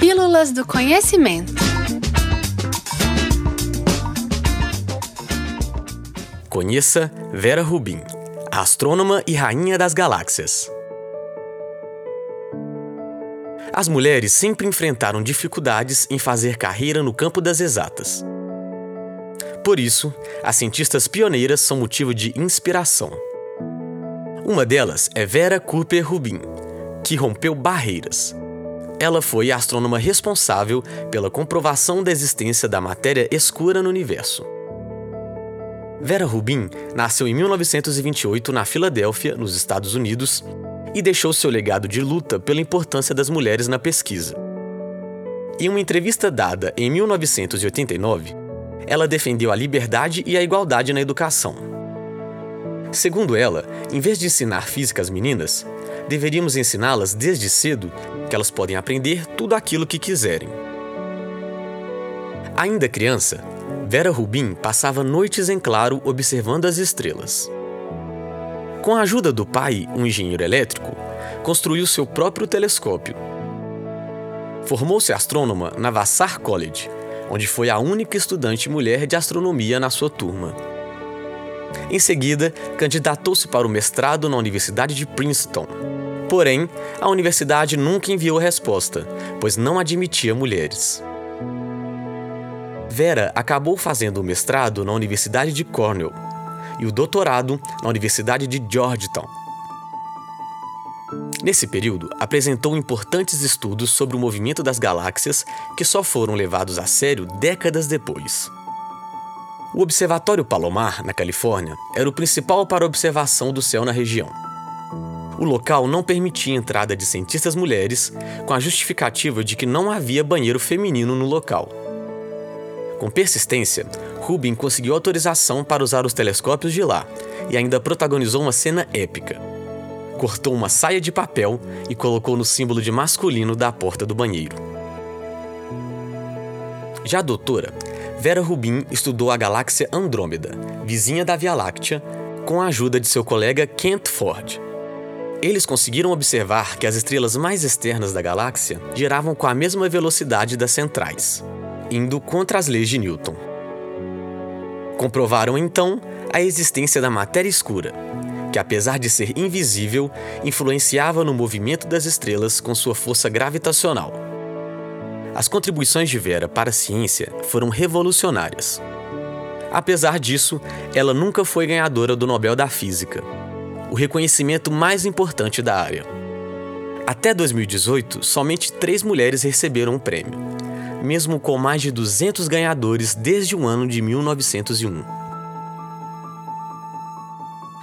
Pílulas do Conhecimento. Conheça Vera Rubin, astrônoma e rainha das galáxias. As mulheres sempre enfrentaram dificuldades em fazer carreira no campo das exatas. Por isso, as cientistas pioneiras são motivo de inspiração. Uma delas é Vera Cooper Rubin, que rompeu barreiras. Ela foi a astrônoma responsável pela comprovação da existência da matéria escura no universo. Vera Rubin nasceu em 1928 na Filadélfia, nos Estados Unidos, e deixou seu legado de luta pela importância das mulheres na pesquisa. Em uma entrevista dada em 1989, ela defendeu a liberdade e a igualdade na educação. Segundo ela, em vez de ensinar física às meninas, deveríamos ensiná-las desde cedo que elas podem aprender tudo aquilo que quiserem. Ainda criança, Vera Rubin passava noites em claro observando as estrelas. Com a ajuda do pai, um engenheiro elétrico, construiu seu próprio telescópio. Formou-se astrônoma na Vassar College, onde foi a única estudante mulher de astronomia na sua turma. Em seguida, candidatou-se para o mestrado na Universidade de Princeton. Porém, a universidade nunca enviou resposta, pois não admitia mulheres. Vera acabou fazendo o mestrado na Universidade de Cornell, e o doutorado na Universidade de Georgetown. Nesse período, apresentou importantes estudos sobre o movimento das galáxias que só foram levados a sério décadas depois. O Observatório Palomar, na Califórnia, era o principal para observação do céu na região. O local não permitia a entrada de cientistas mulheres, com a justificativa de que não havia banheiro feminino no local. Com persistência, Rubin conseguiu autorização para usar os telescópios de lá e ainda protagonizou uma cena épica. Cortou uma saia de papel e colocou no símbolo de masculino da porta do banheiro. Já a doutora, Vera Rubin estudou a galáxia Andrômeda, vizinha da Via Láctea, com a ajuda de seu colega Kent Ford. Eles conseguiram observar que as estrelas mais externas da galáxia giravam com a mesma velocidade das centrais, indo contra as leis de Newton. Comprovaram então a existência da matéria escura, que apesar de ser invisível, influenciava no movimento das estrelas com sua força gravitacional. As contribuições de Vera para a ciência foram revolucionárias. Apesar disso, ela nunca foi ganhadora do Nobel da Física, o reconhecimento mais importante da área. Até 2018, somente três mulheres receberam o prêmio, mesmo com mais de 200 ganhadores desde o ano de 1901.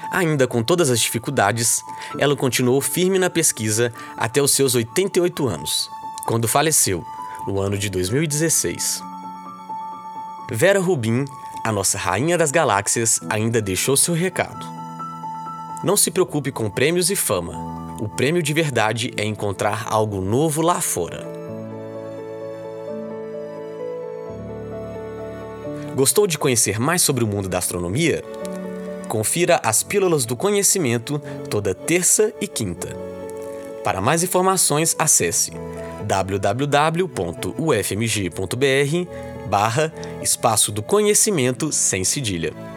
Ainda com todas as dificuldades, ela continuou firme na pesquisa até os seus 88 anos, quando faleceu, no ano de 2016. Vera Rubin, a nossa rainha das galáxias, ainda deixou seu recado. Não se preocupe com prêmios e fama. O prêmio de verdade é encontrar algo novo lá fora. Gostou de conhecer mais sobre o mundo da astronomia? Confira as Pílulas do Conhecimento toda terça e quinta. Para mais informações, acesse www.ufmg.br barra Espaço do Conhecimento sem cedilha.